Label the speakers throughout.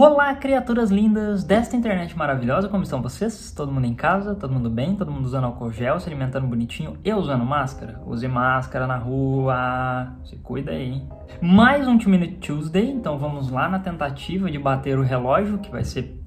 Speaker 1: Olá, criaturas lindas desta internet maravilhosa, como estão vocês? Todo mundo em casa? Todo mundo bem? Todo mundo usando álcool gel, se alimentando bonitinho e usando máscara? Use máscara na rua, se cuida aí. Mais um 2 Minute Tuesday, então vamos lá na tentativa de bater o relógio, que vai ser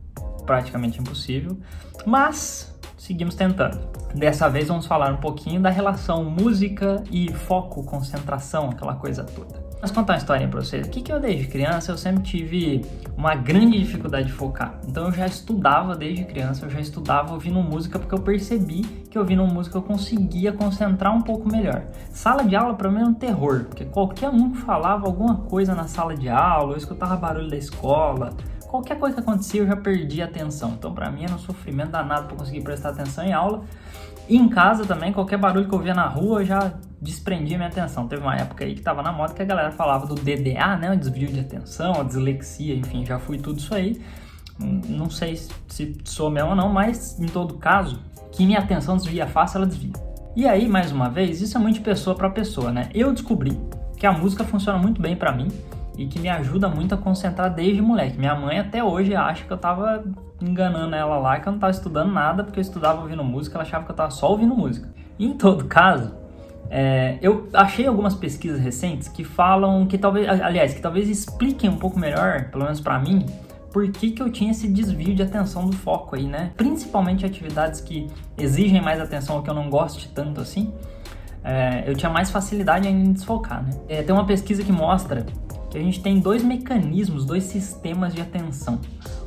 Speaker 1: praticamente impossível, mas seguimos tentando. Dessa vez vamos falar um pouquinho da relação música e foco, concentração, aquela coisa toda. Mas contar uma historinha pra vocês. O que, que eu desde criança eu sempre tive uma grande dificuldade de focar. Então eu já estudava desde criança, eu já estudava ouvindo música porque eu percebi que ouvindo música eu conseguia concentrar um pouco melhor. Sala de aula para mim era um terror, porque qualquer um que falava alguma coisa na sala de aula, eu escutava barulho da escola, qualquer coisa que acontecia eu já perdia atenção. Então para mim era um sofrimento danado para conseguir prestar atenção em aula. E em casa também, qualquer barulho que eu via na rua eu já desprendia minha atenção. Teve uma época aí que tava na moda que a galera falava do DDA, né? O desvio de atenção, a dislexia, enfim, já fui tudo isso aí. Não sei se sou mesmo ou não, mas em todo caso, que minha atenção desvia fácil, ela desvia. E aí, mais uma vez, isso é muito de pessoa para pessoa, né? Eu descobri que a música funciona muito bem para mim e que me ajuda muito a concentrar desde moleque. Minha mãe até hoje acha que eu tava enganando ela lá, que eu não tava estudando nada porque eu estudava ouvindo música, ela achava que eu tava só ouvindo música. Em todo caso, é, eu achei algumas pesquisas recentes que falam que talvez, aliás, que talvez expliquem um pouco melhor, pelo menos para mim, por que, que eu tinha esse desvio de atenção do foco aí, né? Principalmente atividades que exigem mais atenção ou que eu não goste tanto assim, é, eu tinha mais facilidade em desfocar, né? É, tem uma pesquisa que mostra que a gente tem dois mecanismos, dois sistemas de atenção.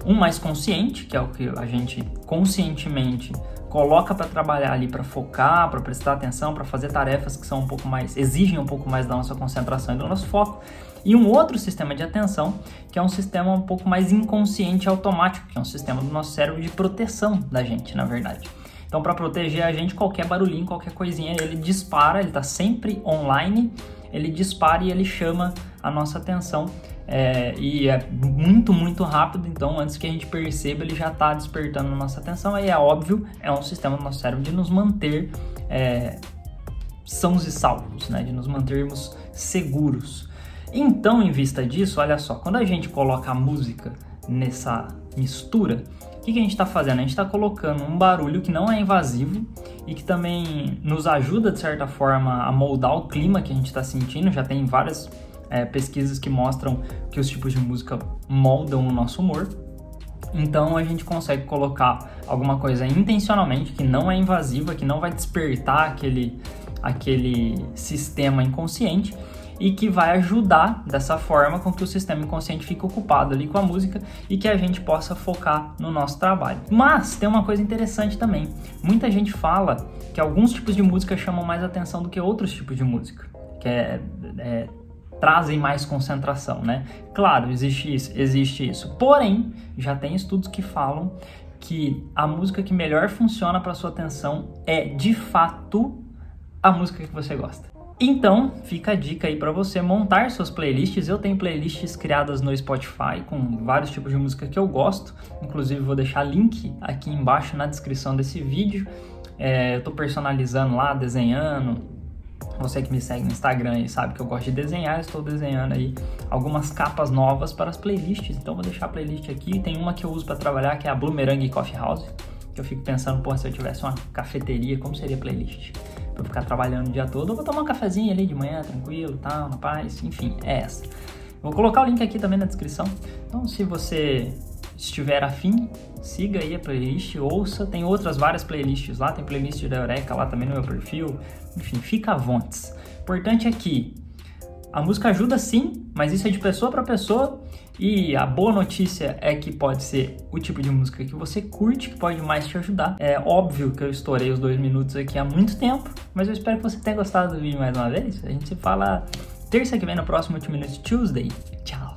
Speaker 1: Um mais consciente, que é o que a gente conscientemente coloca para trabalhar ali, para focar, para prestar atenção, para fazer tarefas que são um pouco mais exigem um pouco mais da nossa concentração e do nosso foco. E um outro sistema de atenção, que é um sistema um pouco mais inconsciente automático, que é um sistema do nosso cérebro de proteção da gente, na verdade. Então, para proteger a gente, qualquer barulhinho, qualquer coisinha, ele dispara, ele está sempre online, ele dispara e ele chama a nossa atenção é, e é muito, muito rápido, então antes que a gente perceba, ele já está despertando a nossa atenção. Aí é óbvio, é um sistema do nosso cérebro de nos manter é, sãos e salvos, né? de nos mantermos seguros. Então, em vista disso, olha só, quando a gente coloca a música nessa mistura, o que, que a gente está fazendo? A gente está colocando um barulho que não é invasivo e que também nos ajuda, de certa forma, a moldar o clima que a gente está sentindo. Já tem várias é, pesquisas que mostram que os tipos de música moldam o nosso humor. Então a gente consegue colocar alguma coisa intencionalmente que não é invasiva, que não vai despertar aquele, aquele sistema inconsciente e que vai ajudar dessa forma com que o sistema inconsciente fique ocupado ali com a música e que a gente possa focar no nosso trabalho. Mas tem uma coisa interessante também. Muita gente fala que alguns tipos de música chamam mais atenção do que outros tipos de música, que é, é trazem mais concentração, né? Claro, existe isso, existe isso. Porém, já tem estudos que falam que a música que melhor funciona para sua atenção é de fato a música que você gosta. Então, fica a dica aí para você montar suas playlists. Eu tenho playlists criadas no Spotify com vários tipos de música que eu gosto. Inclusive, vou deixar link aqui embaixo na descrição desse vídeo. É, eu estou personalizando lá, desenhando, você que me segue no Instagram e sabe que eu gosto de desenhar, estou desenhando aí algumas capas novas para as playlists. Então vou deixar a playlist aqui. Tem uma que eu uso para trabalhar que é a Bloomerang Coffee House. Que eu fico pensando, pô, se eu tivesse uma cafeteria, como seria a playlist? Eu ficar trabalhando o dia todo, eu vou tomar um cafezinho ali de manhã, tranquilo, tal, na paz, enfim, é essa. Vou colocar o link aqui também na descrição. Então, se você estiver afim, siga aí a playlist, ouça. Tem outras várias playlists lá, tem playlist da Eureka lá também no meu perfil. Enfim, fica à vontade. Importante é que a música ajuda sim, mas isso é de pessoa para pessoa. E a boa notícia é que pode ser o tipo de música que você curte, que pode mais te ajudar. É óbvio que eu estourei os dois minutos aqui há muito tempo, mas eu espero que você tenha gostado do vídeo mais uma vez. A gente se fala terça que vem no próximo 8 Minutes Tuesday. Tchau!